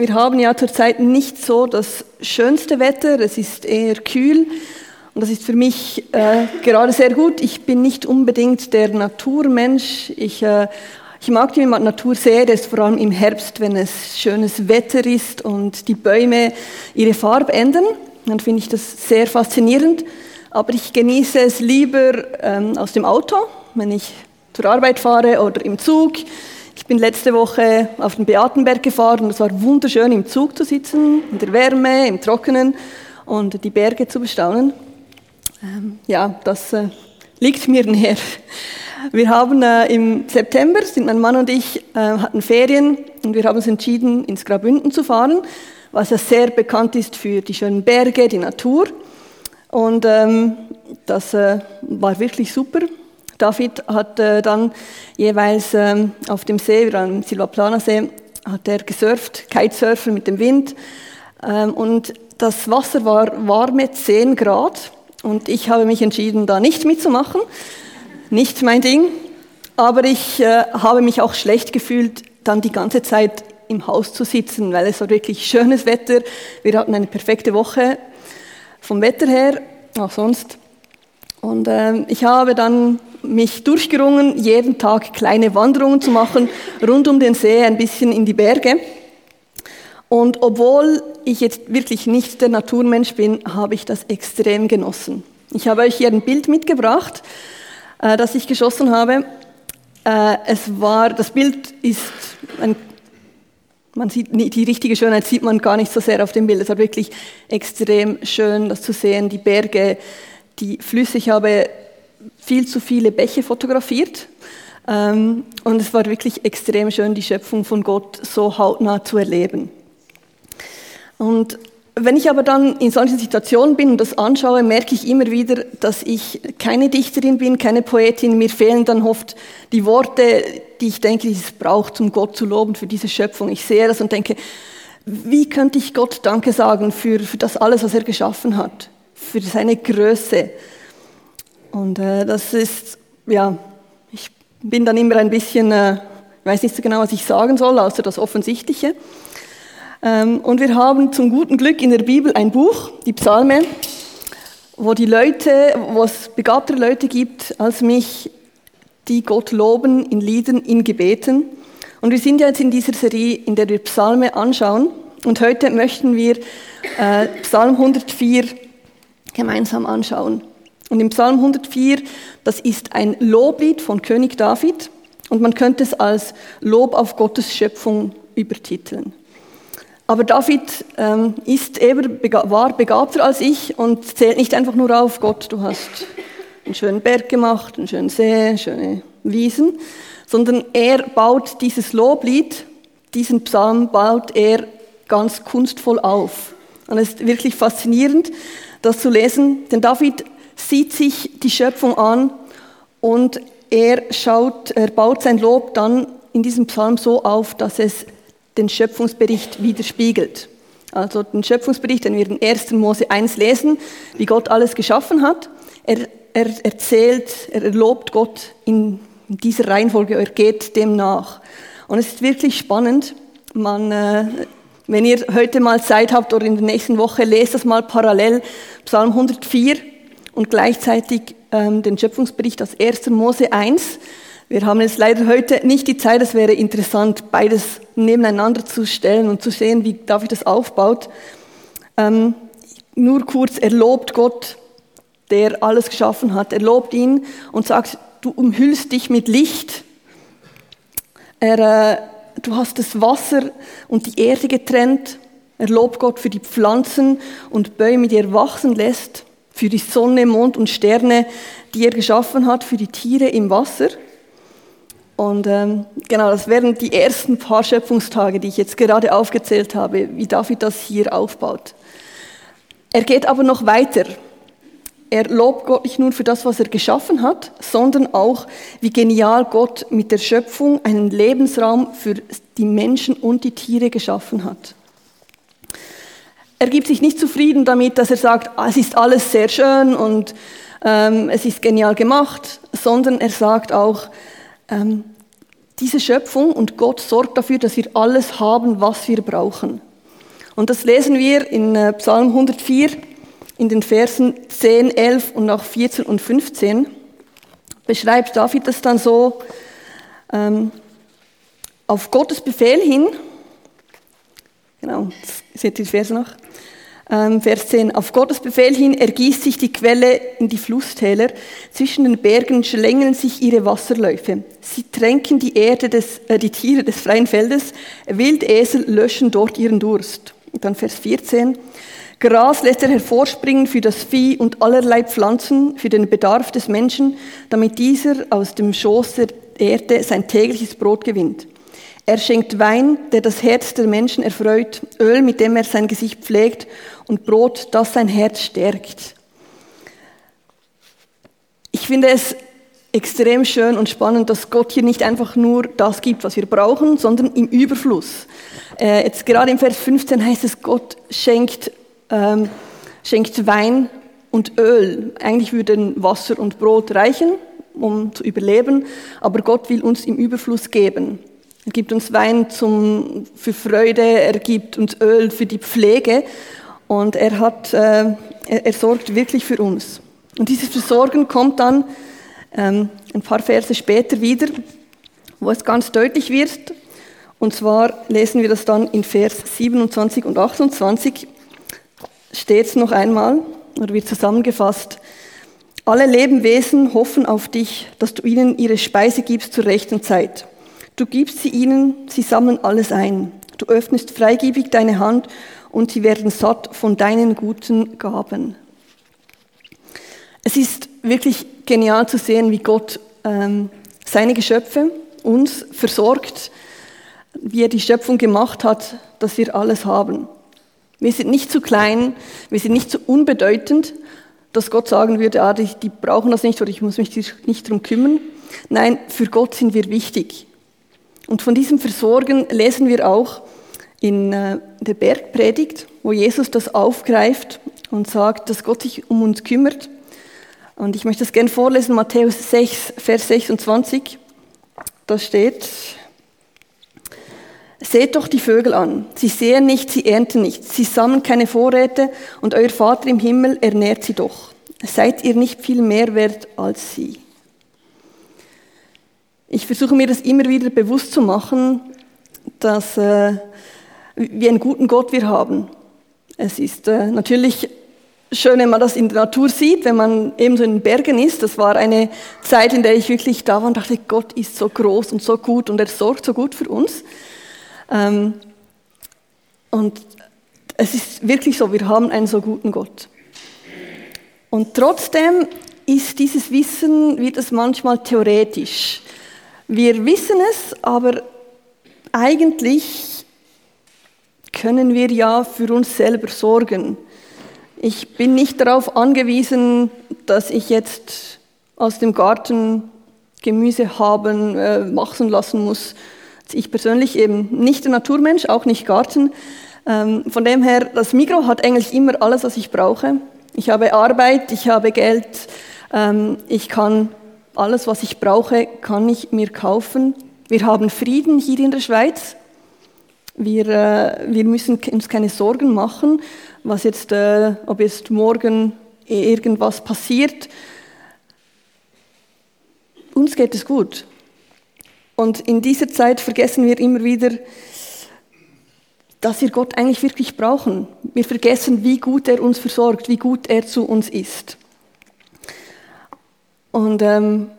Wir haben ja zurzeit nicht so das schönste Wetter, es ist eher kühl und das ist für mich äh, gerade sehr gut. Ich bin nicht unbedingt der Naturmensch. Ich, äh, ich mag die Natur sehr, das vor allem im Herbst, wenn es schönes Wetter ist und die Bäume ihre Farbe ändern. Dann finde ich das sehr faszinierend. Aber ich genieße es lieber ähm, aus dem Auto, wenn ich zur Arbeit fahre oder im Zug. Ich bin letzte Woche auf den Beatenberg gefahren und es war wunderschön im Zug zu sitzen, in der Wärme, im Trockenen und die Berge zu bestaunen. Ähm, ja, das äh, liegt mir näher. Wir haben äh, im September, sind mein Mann und ich, äh, hatten Ferien und wir haben uns entschieden, ins Grabünden zu fahren, was ja sehr bekannt ist für die schönen Berge, die Natur. Und ähm, das äh, war wirklich super. David hat äh, dann jeweils ähm, auf dem See, am Silvaplana See, hat er gesurft, Kitesurfen mit dem Wind. Ähm, und das Wasser war warme 10 Grad. Und ich habe mich entschieden, da nicht mitzumachen. Nicht mein Ding. Aber ich äh, habe mich auch schlecht gefühlt, dann die ganze Zeit im Haus zu sitzen, weil es war wirklich schönes Wetter. Wir hatten eine perfekte Woche vom Wetter her, auch sonst. Und äh, ich habe dann mich durchgerungen, jeden Tag kleine Wanderungen zu machen, rund um den See, ein bisschen in die Berge. Und obwohl ich jetzt wirklich nicht der Naturmensch bin, habe ich das extrem genossen. Ich habe euch hier ein Bild mitgebracht, äh, das ich geschossen habe. Äh, es war, das Bild ist ein man sieht die richtige Schönheit sieht man gar nicht so sehr auf dem Bild. Es war wirklich extrem schön, das zu sehen. Die Berge, die Flüsse. Ich habe viel zu viele Bäche fotografiert. Ähm, und es war wirklich extrem schön, die Schöpfung von Gott so hautnah zu erleben. Und wenn ich aber dann in solchen Situationen bin und das anschaue, merke ich immer wieder, dass ich keine Dichterin bin, keine Poetin. Mir fehlen dann oft die Worte, die ich denke, die es braucht, um Gott zu loben für diese Schöpfung. Ich sehe das und denke, wie könnte ich Gott Danke sagen für, für das alles, was er geschaffen hat, für seine Größe. Und äh, das ist, ja, ich bin dann immer ein bisschen, äh, ich weiß nicht so genau, was ich sagen soll, außer das Offensichtliche. Ähm, und wir haben zum guten Glück in der Bibel ein Buch, die Psalme, wo die Leute, wo es begabtere Leute gibt als mich, die Gott loben in Liedern, in Gebeten. Und wir sind ja jetzt in dieser Serie, in der wir Psalme anschauen. Und heute möchten wir äh, Psalm 104 gemeinsam anschauen. Und im Psalm 104, das ist ein Loblied von König David. Und man könnte es als Lob auf Gottes Schöpfung übertiteln. Aber David ähm, ist eben, war begabter als ich und zählt nicht einfach nur auf, Gott, du hast einen schönen Berg gemacht, einen schönen See, schöne Wiesen, sondern er baut dieses Loblied, diesen Psalm baut er ganz kunstvoll auf. Und es ist wirklich faszinierend, das zu lesen, denn David sieht sich die Schöpfung an und er schaut, er baut sein Lob dann in diesem Psalm so auf, dass es den Schöpfungsbericht widerspiegelt. Also den Schöpfungsbericht, den wir in 1. Mose 1 lesen, wie Gott alles geschaffen hat. Er, er erzählt, er lobt Gott in dieser Reihenfolge, er geht dem nach. Und es ist wirklich spannend. Man, äh, wenn ihr heute mal Zeit habt oder in der nächsten Woche, lest das mal parallel, Psalm 104 und gleichzeitig ähm, den Schöpfungsbericht aus 1. Mose 1. Wir haben jetzt leider heute nicht die Zeit, es wäre interessant, beides nebeneinander zu stellen und zu sehen, wie David das aufbaut. Ähm, nur kurz, er lobt Gott, der alles geschaffen hat. Er lobt ihn und sagt, du umhüllst dich mit Licht. Er, äh, du hast das Wasser und die Erde getrennt. Er lobt Gott für die Pflanzen und Bäume, die er wachsen lässt, für die Sonne, Mond und Sterne, die er geschaffen hat, für die Tiere im Wasser. Und ähm, genau, das wären die ersten paar Schöpfungstage, die ich jetzt gerade aufgezählt habe, wie David das hier aufbaut. Er geht aber noch weiter. Er lobt Gott nicht nur für das, was er geschaffen hat, sondern auch, wie genial Gott mit der Schöpfung einen Lebensraum für die Menschen und die Tiere geschaffen hat. Er gibt sich nicht zufrieden damit, dass er sagt, ah, es ist alles sehr schön und ähm, es ist genial gemacht, sondern er sagt auch, ähm, diese Schöpfung und Gott sorgt dafür, dass wir alles haben, was wir brauchen. Und das lesen wir in äh, Psalm 104 in den Versen 10, 11 und auch 14 und 15. Beschreibt David das dann so, ähm, auf Gottes Befehl hin, genau, seht ihr die Verse noch, ähm, Vers 10, auf Gottes Befehl hin ergießt sich die Quelle in die Flusstäler, zwischen den Bergen schlängeln sich ihre Wasserläufe. Sie tränken die Erde des, äh, die Tiere des freien Feldes, Wildesel löschen dort ihren Durst. Und dann Vers 14, Gras lässt er hervorspringen für das Vieh und allerlei Pflanzen für den Bedarf des Menschen, damit dieser aus dem Schoß der Erde sein tägliches Brot gewinnt. Er schenkt Wein, der das Herz der Menschen erfreut, Öl, mit dem er sein Gesicht pflegt und Brot, das sein Herz stärkt. Ich finde es extrem schön und spannend, dass Gott hier nicht einfach nur das gibt, was wir brauchen, sondern im Überfluss. Äh, jetzt gerade im Vers 15 heißt es, Gott schenkt, ähm, schenkt Wein und Öl. Eigentlich würden Wasser und Brot reichen, um zu überleben, aber Gott will uns im Überfluss geben. Er gibt uns Wein zum, für Freude, er gibt uns Öl für die Pflege und er, hat, äh, er, er sorgt wirklich für uns. Und dieses Versorgen kommt dann ähm, ein paar Verse später wieder, wo es ganz deutlich wird. Und zwar lesen wir das dann in Vers 27 und 28, steht es noch einmal, oder wird zusammengefasst, alle Lebewesen hoffen auf dich, dass du ihnen ihre Speise gibst zur rechten Zeit. Du gibst sie ihnen, sie sammeln alles ein. Du öffnest freigebig deine Hand und sie werden satt von deinen guten Gaben. Es ist wirklich genial zu sehen, wie Gott ähm, seine Geschöpfe uns versorgt, wie er die Schöpfung gemacht hat, dass wir alles haben. Wir sind nicht zu klein, wir sind nicht zu unbedeutend, dass Gott sagen würde, ah, die, die brauchen das nicht oder ich muss mich nicht darum kümmern. Nein, für Gott sind wir wichtig. Und von diesem Versorgen lesen wir auch in äh, der Bergpredigt, wo Jesus das aufgreift und sagt, dass Gott sich um uns kümmert. Und ich möchte das gerne vorlesen, Matthäus 6, Vers 26. Da steht, Seht doch die Vögel an. Sie sehen nicht, sie ernten nicht. Sie sammeln keine Vorräte und euer Vater im Himmel ernährt sie doch. Seid ihr nicht viel mehr wert als sie? Ich versuche mir das immer wieder bewusst zu machen, dass äh, wie einen guten Gott wir haben. Es ist äh, natürlich schön, wenn man das in der Natur sieht, wenn man eben so in den Bergen ist. Das war eine Zeit, in der ich wirklich da war und dachte, Gott ist so groß und so gut und er sorgt so gut für uns. Ähm, und es ist wirklich so, wir haben einen so guten Gott. Und trotzdem ist dieses Wissen, wird es manchmal theoretisch. Wir wissen es, aber eigentlich können wir ja für uns selber sorgen. Ich bin nicht darauf angewiesen, dass ich jetzt aus dem Garten Gemüse haben, äh, machen lassen muss. Ich persönlich eben nicht der Naturmensch, auch nicht Garten. Ähm, von dem her, das Mikro hat eigentlich immer alles, was ich brauche. Ich habe Arbeit, ich habe Geld, ähm, ich kann alles, was ich brauche, kann ich mir kaufen. Wir haben Frieden hier in der Schweiz. Wir, äh, wir müssen uns keine Sorgen machen, was jetzt, äh, ob jetzt morgen irgendwas passiert. Uns geht es gut. Und in dieser Zeit vergessen wir immer wieder, dass wir Gott eigentlich wirklich brauchen. Wir vergessen, wie gut er uns versorgt, wie gut er zu uns ist. Und ähm,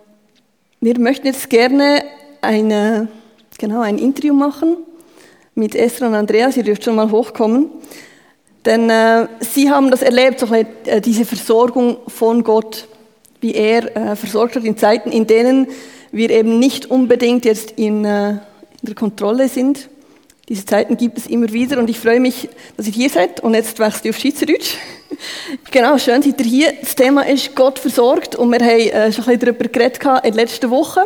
wir möchten jetzt gerne eine, genau, ein Interview machen mit Esther und Andreas. Ihr dürft schon mal hochkommen. Denn äh, sie haben das erlebt, so äh, diese Versorgung von Gott, wie er äh, versorgt hat in Zeiten, in denen wir eben nicht unbedingt jetzt in, äh, in der Kontrolle sind. Diese Zeiten gibt es immer wieder und ich freue mich, dass ihr hier seid und jetzt wechselt ihr auf Schweizerdeutsch. Genau, schön seid ihr hier. Das Thema ist Gott versorgt und wir haben äh, schon ein bisschen darüber geredet in den letzten Wochen.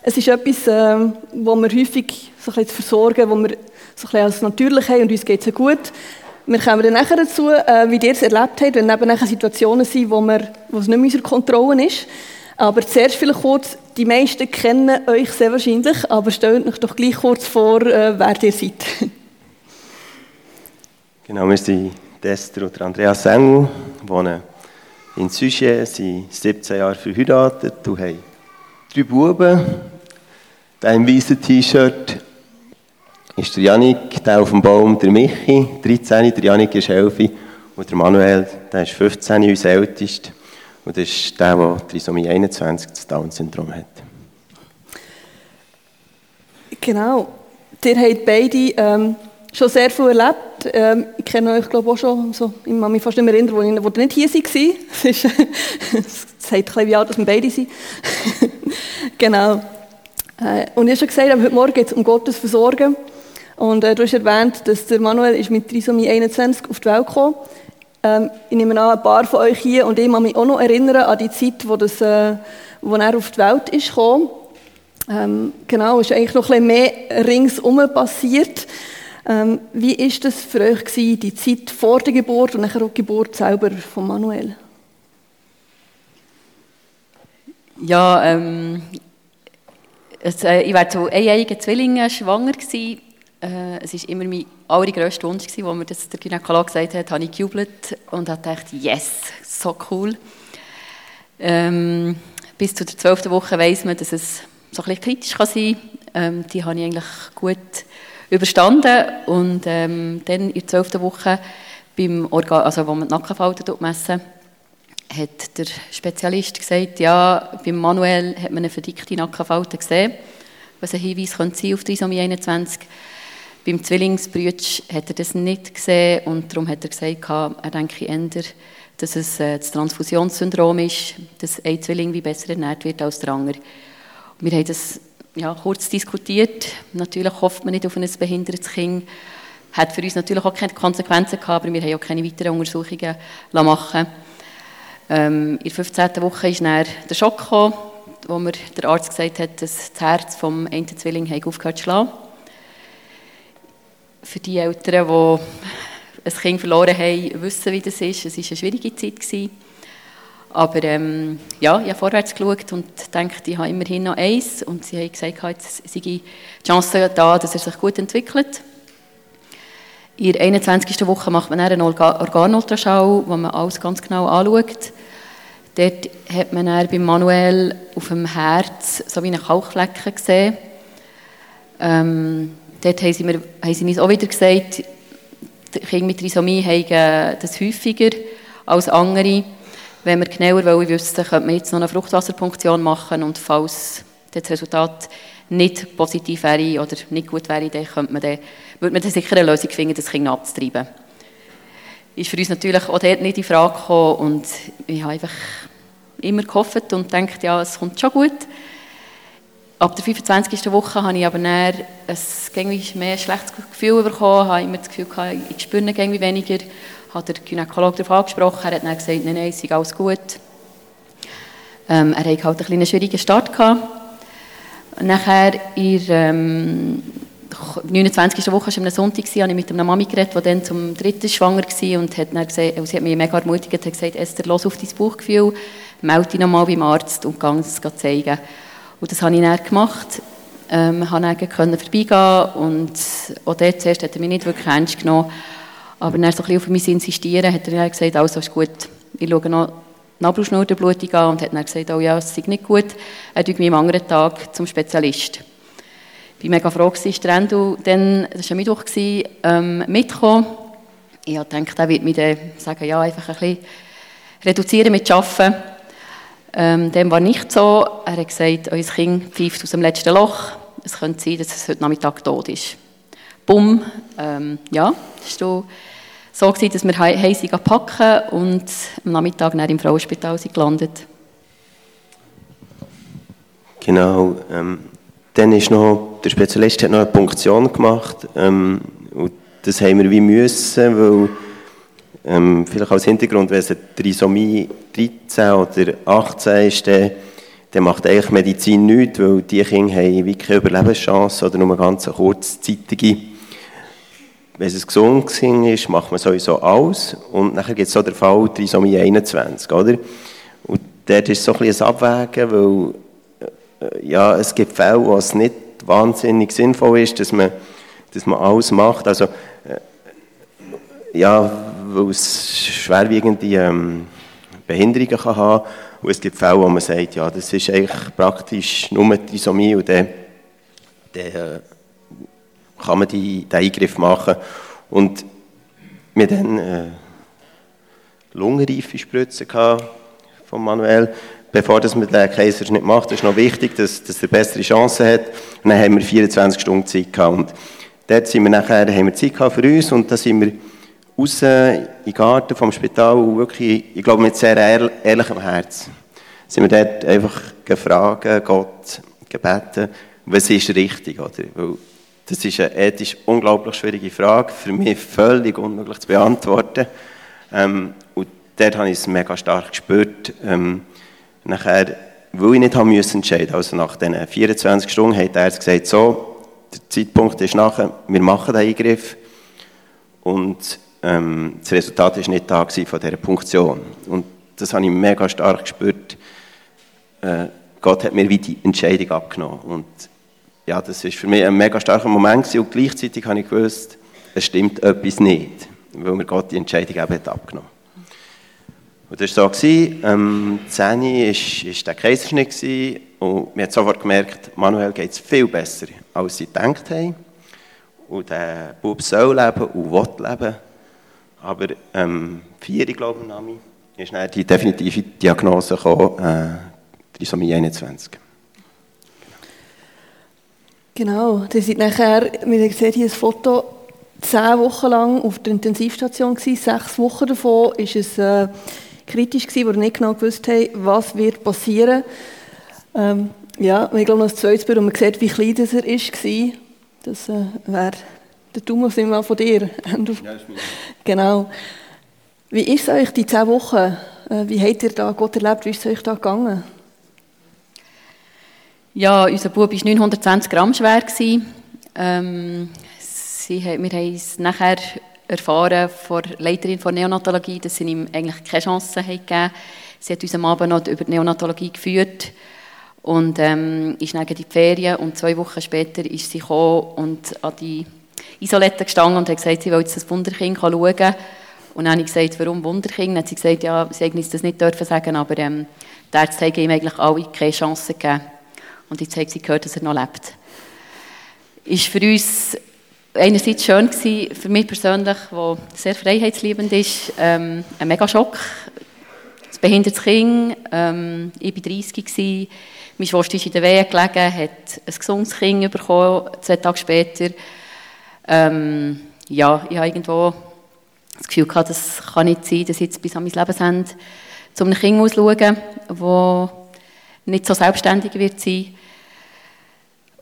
Es ist etwas, äh, wo wir häufig so ein bisschen versorgen, wo wir so ein bisschen als natürlich haben und uns geht es gut. Wir kommen dann nachher dazu, äh, wie ihr es erlebt habt, wenn eben nachher Situationen sind, wo, wir, wo es nicht mehr unserer Kontrolle ist. Aber zuerst vielleicht kurz, die meisten kennen euch sehr wahrscheinlich, aber stellt euch doch gleich kurz vor, äh, wer ihr seid. Genau, wir sind Destro und Andreas Engel, wohnen in Sujet, sind 17 Jahre verheiratet und haben drei Buben. Der im weißen T-Shirt ist der Janik, der auf dem Baum der Michi, 13, der Janik ist 11 und der Manuel, der ist 15, unser ältester. Und das ist der, der Trisomie 21, das Down-Syndrom hat. Genau. Ihr habt beide ähm, schon sehr viel erlebt. Ähm, ich kenne euch, glaube auch schon, so, ich kann mich fast nicht mehr erinnern, wo, ihr nicht hier waren. Es, ist, es sagt ein wie alt, dass wir beide sind. genau. Äh, und ich habe schon gesagt, heute Morgen geht es um Gottes Versorgen. Und äh, du hast erwähnt, dass der Manuel ist mit Trisomie 21 auf die Welt gekommen ähm, Ich nehme an, ein paar von euch hier und ich kann mich auch noch erinnern an die Zeit, wo, das, äh, wo er auf die Welt ist gekommen. Ähm, genau, ist eigentlich noch ein bisschen mehr ringsum passiert. Ähm, wie war das für euch gewesen, die Zeit vor der Geburt und nachher auch die Geburt selber von Manuel? Ja, ähm, es, äh, ich war zu einjährigen Zwillingen schwanger gewesen. Äh, es war immer mein allergrößter Wunsch gewesen, als mir das der Gynäkologe gesagt hat, habe ich gejubelt und habe gedacht, yes, so cool. Ähm, bis zu der zwölften Woche weiss man, dass es so ein bisschen kritisch kann sein kann. Ähm, die habe ich eigentlich gut überstanden und ähm, dann in der zwölften Woche, beim Organ, also wo man die Nackenfalten messen, hat der Spezialist gesagt, ja, beim Manuel hat man eine verdickte Nackenfalte gesehen, was ein Hinweis könnte sein auf Trisomie 21. Beim Zwillingsbrütsch hat er das nicht gesehen und darum hat er gesagt, er denke eher, dass es äh, das Transfusionssyndrom ist, dass ein Zwilling wie besser ernährt wird als der andere. Wir haben das ja, kurz diskutiert. Natürlich hofft man nicht auf ein behindertes Kind. Hat für uns natürlich auch keine Konsequenzen gehabt, aber wir haben auch keine weiteren Untersuchungen machen ähm, In der 15. Woche ist dann der Schock gekommen, wo mir der Arzt gesagt hat, dass das Herz vom einen Zwilling aufgehört zu schlagen. Für die Eltern, die ein Kind verloren haben, wissen, wie das ist. Es war eine schwierige Zeit. Aber ähm, ja, ich habe vorwärts geschaut und dachte, ich habe immerhin noch eins. Und sie haben gesagt, jetzt sei die Chance da, dass er sich gut entwickelt. In der 21. Woche macht man einen Organultraschall, wo man alles ganz genau anschaut. Dort hat man dann bei Manuel auf dem Herz so wie eine Kalkflecken gesehen. Ähm, dort haben sie, mir, haben sie uns auch wieder gesagt, die Kinder mit Trisomie haben das häufiger als andere. Wenn wir genauer wollen wüssten, könnte man jetzt noch eine Fruchtwasserpunktion machen und falls das Resultat nicht positiv wäre oder nicht gut wäre, dann, könnte man dann, würde man dann sicher eine Lösung finden, das Kind abzutreiben. Ist für uns natürlich auch dort nicht in Frage gekommen und ich habe einfach immer gehofft und gedacht, ja, es kommt schon gut. Ab der 25. Woche habe ich aber dann ein mehr schlechtes Gefühl bekommen, habe immer das Gefühl gehabt, ich spüre irgendwie weniger hat der Gynäkologe darauf angesprochen. Er hat dann gesagt, nein, nein, es ist alles gut. Ähm, er hatte halt einen schwierigen Start. Gehabt. Nachher in ähm, 29. Woche, war am Sonntag, habe ich mit einer Mami geredet, die dann zum dritten schwanger war und hat dann gesagt, sie hat mich mega ermutigt und gesagt, Esther, los auf dein Bauchgefühl, melde dich nochmal beim Arzt und geh es zeigen. Und das habe ich dann gemacht. Ähm, konnte dann vorbeigehen und auch dort zuerst hat er mich nicht wirklich ernst genommen. Aber dann so ein bisschen auf mein Insistieren hat er gesagt, also ist gut, ich schaue noch die Nabelschnurdenblutung an und hat dann gesagt, oh ja, es ist nicht gut, er tut mich am anderen Tag zum Spezialist. Ich war mega froh, dass der Endo dann, das war Mittwoch, ähm, mitgekommen. Ich dachte, er wird mir dann sagen, ja, einfach ein bisschen reduzieren mit Arbeiten. Ähm, dem war nicht so. Er hat gesagt, euer Kind pfeift aus dem letzten Loch. Es könnte sein, dass es heute Nachmittag tot ist. Bumm, ähm, ja, das war so, gewesen, dass wir heisig packen und am Nachmittag im Frauenspital sind gelandet. Genau, ähm, dann ist noch, der Spezialist hat noch eine Punktion gemacht ähm, und das haben wir wie müssen, weil ähm, vielleicht als Hintergrund, wenn es eine Trisomie 13 oder 18 ist, dann, dann macht eigentlich Medizin nichts, weil die Kinder haben wie keine Überlebenschance oder nur eine ganz kurzzeitige wenn es gesund ist, macht man sowieso alles. Und dann gibt es so den Fall Trisomie 21, oder? Und dort ist so ein bisschen ein Abwägen, weil äh, ja, es gibt Fälle, wo es nicht wahnsinnig sinnvoll ist, dass man, dass man alles macht. Also, äh, ja, weil es schwerwiegende ähm, Behinderungen kann haben und es gibt Fälle, wo man sagt, ja, das ist eigentlich praktisch nur die Isomie und dann, dann äh, kann man die, den Eingriff machen. Und wir dann äh, lungenreife Spritzen von Manuel, bevor das man den Kaiserschnitt macht. Das ist noch wichtig, dass, dass er bessere Chancen hat. Und dann haben wir 24 Stunden Zeit gehabt. Und dort sind wir nachher, haben wir Zeit gehabt für uns und dann sind wir raus in den Garten vom Spital und wirklich, ich glaube, mit sehr ehrlichem Herz sind wir dort einfach gefragt, Gott gebeten, was ist richtig, oder? Weil das ist eine ethisch unglaublich schwierige Frage, für mich völlig unmöglich zu beantworten. Ähm, und dort habe ich es mega stark gespürt. Ähm, nachher, weil ich nicht haben müssen entscheiden, also nach diesen 24 Stunden hat er gesagt, so, der Zeitpunkt ist nachher, wir machen den Eingriff und ähm, das Resultat ist nicht da von dieser Punktion. Und das habe ich mega stark gespürt. Äh, Gott hat mir wie die Entscheidung abgenommen. Und ja, das ist für mich ein mega starker Moment gewesen. und gleichzeitig habe ich gewusst, es stimmt etwas nicht, weil mir Gott die Entscheidung eben hat abgenommen und das war so, gewesen, ähm, 10 war der Kaiserschnitt und man hat sofort gemerkt, Manuel geht es viel besser, als sie gedacht haben. Und der Bub soll leben und will leben. Aber ähm, vier, glaube ich, Name, ist dann die definitive Diagnose gekommen, äh, Trisomie 21. Genau, ihr seid nachher, wir sehen hier ein Foto, zehn Wochen lang auf der Intensivstation gewesen. Sechs Wochen davon ist es äh, kritisch gewesen, wo wir nicht genau gewusst haben, was wird passieren. Ähm, ja, ich glaube noch ein zweites Bild, und man sieht, wie klein das er ist, war. Das äh, wäre der Thomas immer von dir. Ja, ist genau. Wie ist es euch die zehn Wochen? Äh, wie habt ihr da Gott erlebt? Wie ist es euch da gegangen? Ja, unser Bub war 920 Gramm schwer. Ähm, sie, wir haben es nachher erfahren von der Leiterin der Neonatologie, dass sie ihm eigentlich keine Chance gegeben. Sie hat uns am Abend noch über die Neonatologie geführt und ähm, ist dann in die Ferien und zwei Wochen später ist sie gekommen und an die Isolette gestanden und hat gesagt, sie jetzt das Wunderkind schauen. Und dann habe ich gesagt, warum Wunderkind? Dann hat sie gesagt, ja, sie hätte das nicht dürfen sagen, aber ähm, die Ärzte haben ihm eigentlich alle keine Chance gegeben. Und jetzt hat sie gehört, dass er noch lebt. Ist für uns einerseits schön gewesen, für mich persönlich, der sehr freiheitsliebend ist, ähm, ein mega Schock. Ein behindertes Kind, ähm, ich war 30 gewesen, meine Schwester ist in der Wehe gelegen, hat ein gesundes Kind bekommen, zwei Tage später. Ähm, ja, ich habe irgendwo das Gefühl gehabt, das kann nicht sein, dass ich jetzt bis an mein Lebensende zu einem Kind ausschauen das nicht so selbstständig wird sein.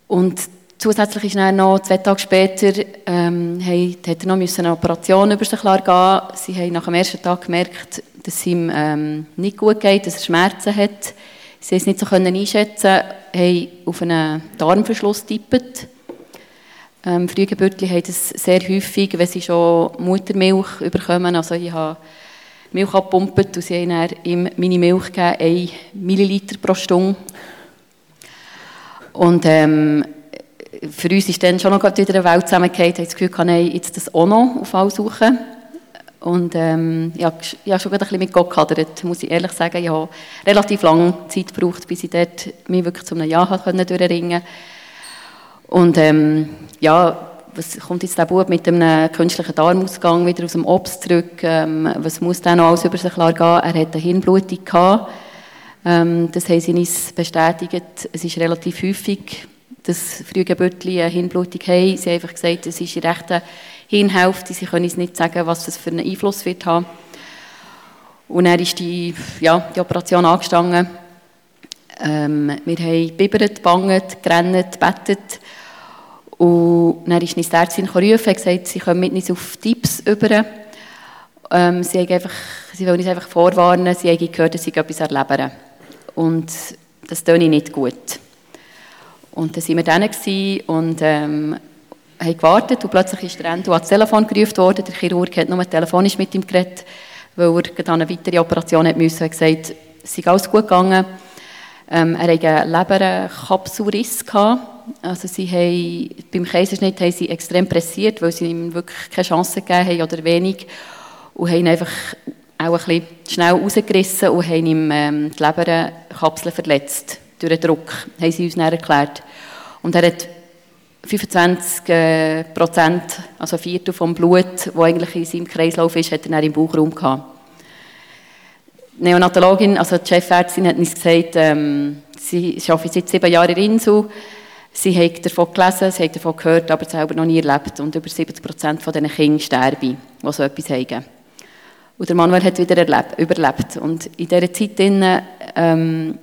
Und zusätzlich ist dann noch zwei Tage später, ähm, hat er noch eine Operation über sich gehen. Sie haben nach dem ersten Tag gemerkt, dass es ihm ähm, nicht gut geht, dass er Schmerzen hat. Sie es nicht so können einschätzen, haben auf einen Darmverschluss getippt. Ähm, Frühgeburtler haben das sehr häufig, wenn sie schon Muttermilch bekommen. Also ich habe Milch abgepumpt und sie haben ihm meine Milch gegeben, 1 Milliliter pro Stunde. Und ähm, für uns ist dann schon noch wieder eine Welt zusammengefallen. Ich habe das Gefühl, kann ich jetzt das auch noch auf alle suchen. Und ähm, ich, habe, ich habe schon ein bisschen mit Gott gehadert, muss ich ehrlich sagen. Ich habe relativ lange Zeit gebraucht, bis ich dort mich wirklich zu einem Ja durchringen konnte. Und ähm, ja, was kommt jetzt der Bub mit einem künstlichen Darmausgang wieder aus dem Obst zurück? Ähm, was muss der noch alles über sich gehen? Er hatte eine Hirnblutung gehabt. Ähm, das haben sie uns bestätigt. Es ist relativ häufig, dass Frühgeburtli eine Hirnblutung haben. Sie haben einfach gesagt, es ist in rechter Hirnhälfte. Sie können uns nicht sagen, was das für einen Einfluss wird haben. Und dann ist die, ja, die Operation angestanden. Ähm, wir haben bibbert, banget, gerannt, bettet. Und dann ist die Ärztin gerufen und gesagt, sie kommen mit uns auf Tipps über. Ähm, sie, sie wollen uns einfach vorwarnen, sie haben gehört, dass sie etwas erleben. Und das tue ich nicht gut. Und dann waren wir dann und ähm, haben gewartet und plötzlich ist der Endo ans Telefon gerufen worden. Der Chirurg hat nur telefonisch mit ihm geredet, weil er dann eine weitere Operation hat müssen. Er hat gesagt, es sei alles gut gegangen. Ähm, er hatte einen Leberkapsulriss gehabt Also sie haben, beim Kaiserschnitt haben sie extrem pressiert, weil sie ihm wirklich keine Chance gegeben haben oder wenig und haben einfach auch ein bisschen schnell rausgerissen und haben ihm ähm, die Leberkapsel verletzt durch den Druck, haben sie uns dann erklärt. Und er hat 25 äh, Prozent, also ein Viertel vom Blut, das eigentlich in seinem Kreislauf ist, hat er dann im Bauchraum gehabt. Die Neonatologin, also die Chefärztin, hat uns gesagt, ähm, sie arbeitet seit sieben Jahren in Insel. Sie hat davon gelesen, sie hat davon gehört, aber selber noch nie erlebt. Und über 70 Prozent von diesen Kindern sterben, die so etwas haben. Und der Manuel hat wieder erlebt, überlebt. Und in dieser Zeit, drin, ähm,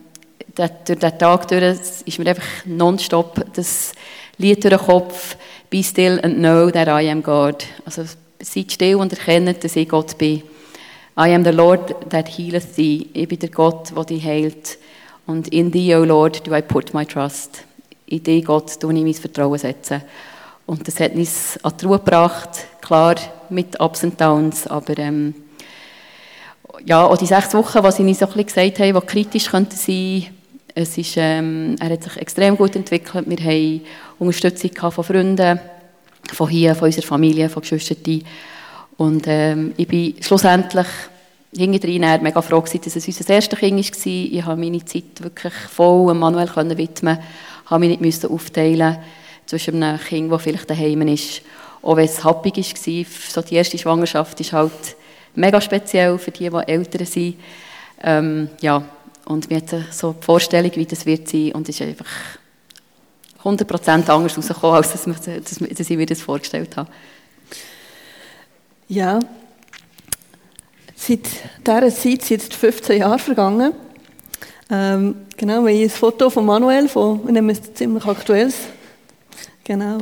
durch diesen Tag durch, ist mir einfach nonstop das Lied durch den Kopf, «Be still and know that I am God». Also seid still und erkennt, dass ich Gott bin. «I am the Lord that healeth thee». Ich bin der Gott, der dich heilt. Und «In thee, O Lord, do I put my trust». In dich, Gott, tue ich mein Vertrauen setzen. Und das hat uns an die Ruhe gebracht, klar mit Ups und Downs, aber ähm, ja, auch die sechs Wochen, was ich so ein bisschen gesagt habe, die kritisch könnten sein es ist, ähm, er hat sich extrem gut entwickelt. Wir haben Unterstützung von Freunden, von hier, von unserer Familie, von Geschwistern. Und ähm, ich bin schlussendlich hinterher mega froh gewesen, dass es unser erstes Kind war. Ich habe meine Zeit wirklich voll Manuel widmen habe mich nicht aufteilen zwischen einem Kind, das vielleicht daheim ist. Auch wenn es happig war, so die erste Schwangerschaft ist halt mega speziell für die, die älter sind. Ähm, ja, und wir hatten so die Vorstellung, wie das wird sein und es ist einfach 100% anders rausgekommen, als dass, ich mir das vorgestellt habe. Ja, seit dieser Zeit sind jetzt 15 Jahre vergangen. Ähm, genau, wir ein Foto von Manuel, von einem ziemlich aktuelles. Genau.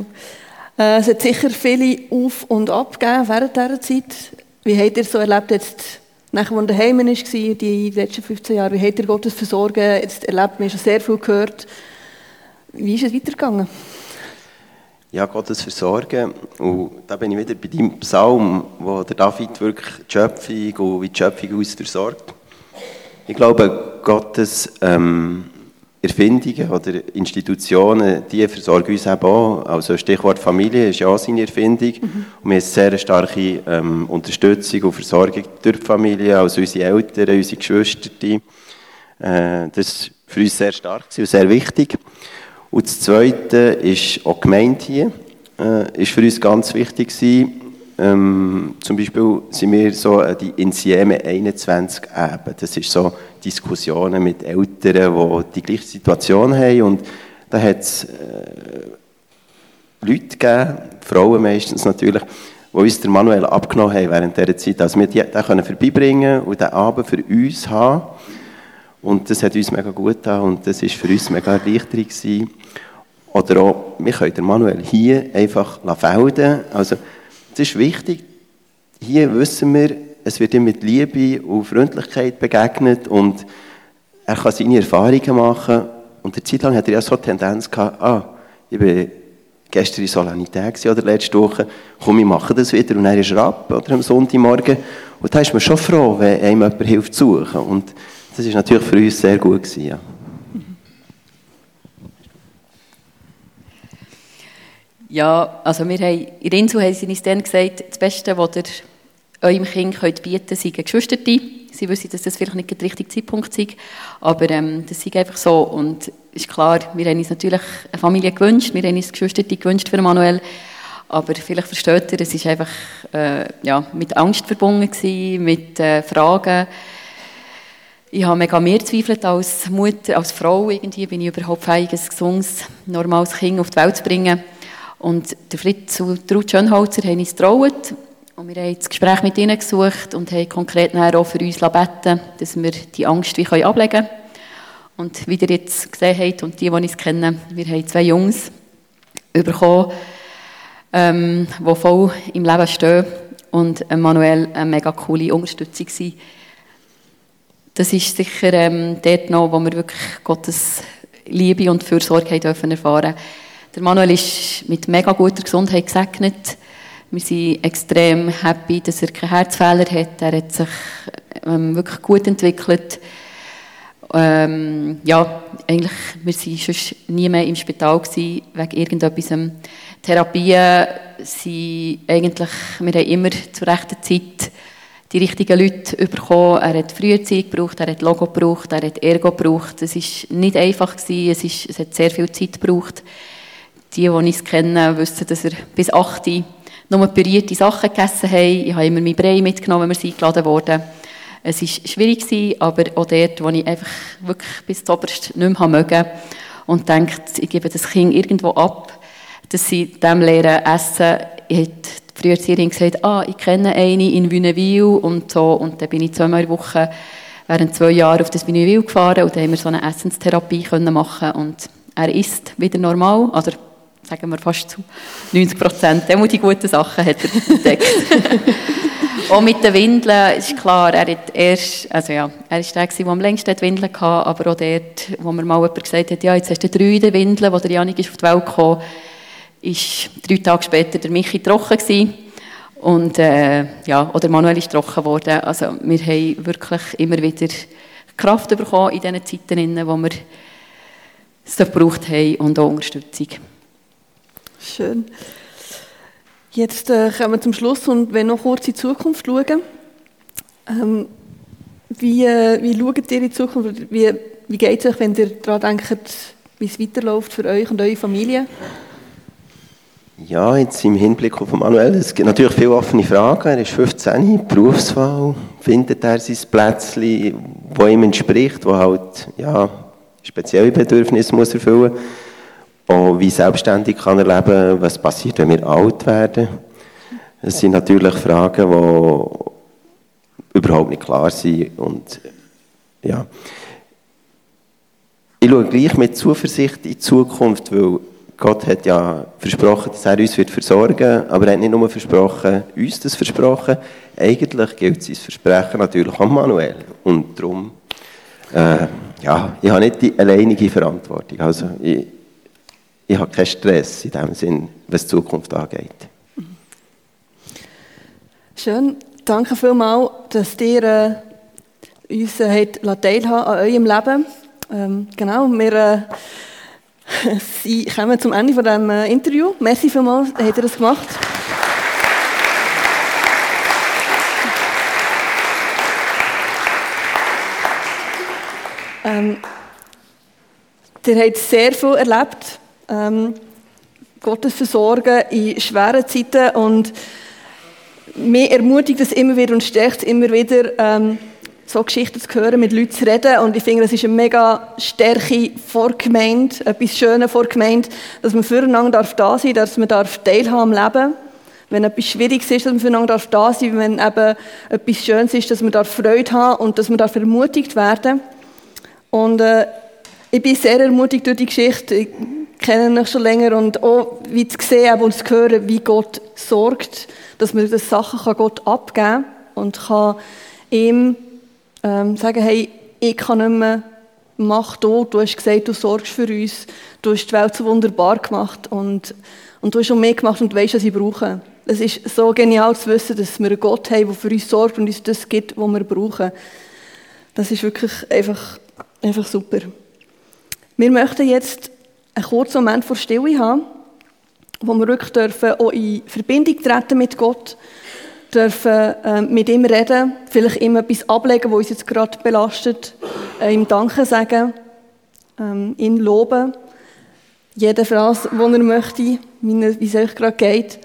Äh, es hat sicher viele Auf- und Ab während dieser Zeit. Wie habt ihr so erlebt, jetzt, nachdem er daheim war, die letzten 15 Jahre, wie habt ihr Gottes Versorgen jetzt erlebt? Wir schon sehr viel gehört. Wie ist es weitergegangen? Ja, Gottes Versorgen. Und da bin ich wieder bei deinem Psalm, wo der David wirklich die Schöpfung und wie die Schöpfung uns versorgt. Ich glaube, Gottes ähm, Erfindungen oder Institutionen, die versorgen uns eben auch. Also Stichwort Familie ist ja auch seine Erfindung. Mhm. Und wir haben eine sehr starke ähm, Unterstützung und Versorgung durch die Familie, also unsere Eltern, unsere Geschwister. Äh, das war für uns sehr stark und sehr wichtig. Und das Zweite ist auch Gemeinde hier. Äh, ist für uns ganz wichtig gewesen. Ähm, zum Beispiel sind wir so die Insieme 21 eben. Das ist so Diskussionen mit Eltern, die die gleiche Situation haben. Und da hat es äh, Leute gegeben, Frauen meistens natürlich, die uns der Manuel abgenommen haben während dieser Zeit. Also wir den können vorbeibringen und den Abend für uns haben. Und das hat uns mega gut getan und das war für uns mega erleichternd gewesen. Oder auch, wir können den Manuel hier einfach felden. Also, das ist wichtig. Hier wissen wir, es wird ihm mit Liebe und Freundlichkeit begegnet und er kann seine Erfahrungen machen. Und eine Zeit lang hat er ja so eine Tendenz gehabt, ah, ich bin gestern in Solanität oder letzte Woche, komm, ich mache das wieder. Und er ist ab, oder am Sonntagmorgen. Und da ist man schon froh, wenn einem jemand hilft zu suchen. Und das ist natürlich für uns sehr gut gewesen, ja. Ja, also wir haben, in Insel haben sie uns dann gesagt, das Beste, was ihr eurem Kind könnt bieten könnt, sind Geschwister. Sie wissen, dass das vielleicht nicht der richtige Zeitpunkt ist, aber ähm, das ist einfach so. Und ist klar, wir haben uns natürlich eine Familie gewünscht, wir haben uns Geschwister gewünscht für Manuel, aber vielleicht versteht ihr, es war einfach äh, ja, mit Angst verbunden gewesen, mit äh, Fragen. Ich habe mega mehr gezweifelt als Mutter, als Frau irgendwie, bin ich überhaupt fähig, ein gesundes, normales Kind auf die Welt zu bringen. Und der Fritz und Ruth Schönholzer haben uns getraut. Und wir haben das Gespräch mit ihnen gesucht und haben konkret auch für uns gebeten, dass wir die Angst wie ablegen können. Und wie ihr jetzt gesehen habt und die, die uns kennen, wir haben zwei Jungs bekommen, ähm, die voll im Leben stehen und Manuel eine mega coole Unterstützung sind. Das ist sicher ähm, dort noch, wo wir wirklich Gottes Liebe und Fürsorge haben dürfen erfahren der Manuel ist mit mega guter Gesundheit gesegnet. Wir sind extrem happy, dass er keinen Herzfehler hat. Er hat sich ähm, wirklich gut entwickelt. Ähm, ja, eigentlich, wir waren sonst nie mehr im Spital gewesen, wegen irgendetwas. Therapien sind eigentlich, wir haben immer zur rechten Zeit die richtigen Leute bekommen. Er hat früher Zeit gebraucht, er hat Logo gebraucht, er hat Ergo gebraucht. Es war nicht einfach, gewesen, es, ist, es hat sehr viel Zeit gebraucht. Die, die uns kennen, wissen, dass er bis 8 Uhr nur pürierte Sachen gegessen hat. Ich habe immer mein Brei mitgenommen, wenn wir eingeladen wurden. Es war schwierig, aber auch dort, wo ich einfach wirklich bis zum Oberst nicht mehr mögen und denkt, ich gebe das Kind irgendwo ab, dass sie dem lernen essen. Ich habe früher Erzieherin gesagt, ah, ich kenne eine in Wünnewil und so. Und dann bin ich zweimal in Woche während zwei Jahren auf das Wünnewil gefahren und da haben wir so eine Essenstherapie können machen und er ist wieder normal, oder sagen wir fast zu 90 Prozent. Die guten Sachen hat er entdeckt. Auch mit den Windeln ist klar, er hat erst, also ja, er ist der, der am längsten die Windeln hatte, aber auch dort, wo mir mal jemand gesagt hat, ja, jetzt hast du drei Windeln, wo der Janik ist auf die Welt gekommen ist drei Tage später der Michi trocken gewesen. Und, äh, ja, oder Manuel ist trocken geworden. Also, wir haben wirklich immer wieder Kraft bekommen in diesen Zeiten, in wo wir es gebraucht haben und auch Unterstützung. Schön. Jetzt äh, kommen wir zum Schluss und wenn noch kurz in die Zukunft schauen. Ähm, wie, äh, wie schaut ihr in die Zukunft? Wie, wie geht es euch, wenn ihr daran denkt, wie es weiterläuft für euch und eure Familie? Ja, jetzt im Hinblick auf Manuel, es gibt natürlich viele offene Fragen. Er ist 15, Berufswahl, findet er sein Plätzchen, das ihm entspricht, wo halt ja, spezielle Bedürfnisse muss erfüllen muss. Und wie selbstständig kann er leben, was passiert, wenn wir alt werden. Das sind natürlich Fragen, die überhaupt nicht klar sind. Und, ja. Ich schaue gleich mit Zuversicht in die Zukunft, weil Gott hat ja versprochen, dass er uns wird versorgen wird, aber er hat nicht nur versprochen, uns das versprochen. Eigentlich gilt sein Versprechen natürlich an Manuel. Und darum, äh, ja, ich habe nicht die alleinige Verantwortung. Also, ich, ich habe keinen Stress in dem Sinn, was die Zukunft angeht. Schön. Danke vielmals, dass ihr äh, uns äh, teilhaben an eurem Leben. Ähm, genau, wir... Äh, Sie kommen zum Ende von diesem äh, Interview. Merci vielmals, hat er das gemacht. Ähm, ihr habt sehr viel erlebt. Ähm, Gottes Versorgen in schweren Zeiten und mir ermutigt es immer wieder und stärkt es immer wieder, ähm, so Geschichten zu hören, mit Leuten zu reden. Und ich finde, das ist eine mega Stärke vor Gemeinde, etwas Schönes vor Gemeinde, dass man füreinander darf da sein darf, dass man darf teilhaben am Leben. Wenn etwas Schwieriges ist, dass man füreinander darf da sein. Wenn eben etwas Schönes ist, dass man darf Freude haben und dass man darf ermutigt werden Und äh, ich bin sehr ermutigt durch die Geschichte. Ich kenne mich schon länger und auch wie zu sehen und zu hören, wie Gott sorgt, dass man das Sachen kann Gott abgeben kann und kann ihm ähm, sagen, hey, ich kann nicht mehr, mach du, du hast gesagt, du sorgst für uns, du hast die Welt so wunderbar gemacht und, und du hast schon mehr gemacht und du weißt, was ich brauche. Es ist so genial zu wissen, dass wir einen Gott haben, der für uns sorgt und uns das gibt, was wir brauchen. Das ist wirklich einfach, einfach super. Wir möchten jetzt einen kurzen Moment vor Stille haben, wo wir wirklich dürfen auch in Verbindung treten mit Gott dürfen äh, mit ihm reden, vielleicht ihm etwas ablegen, was uns jetzt gerade belastet, äh, ihm Danke sagen, ähm, ihn loben, jede Phrase, die er möchte, wie es euch gerade geht.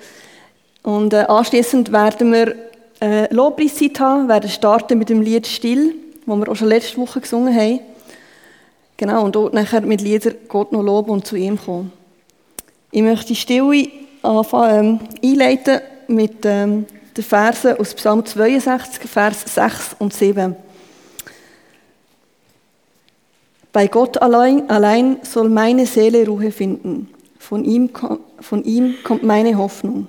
Und äh, anschließend werden wir äh, Lobpreiszeit haben, werden starten mit dem Lied Still, das wir auch schon letzte Woche gesungen haben. Genau, und dort nachher mit Liedern Gott noch loben und zu ihm kommen. Ich möchte die Stille ähm, einleiten mit ähm, die Verse aus Psalm 62, Vers 6 und 7. Bei Gott allein, allein soll meine Seele Ruhe finden. Von ihm, von ihm kommt meine Hoffnung.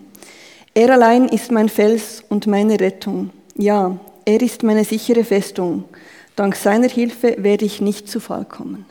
Er allein ist mein Fels und meine Rettung. Ja, er ist meine sichere Festung. Dank seiner Hilfe werde ich nicht zu Fall kommen.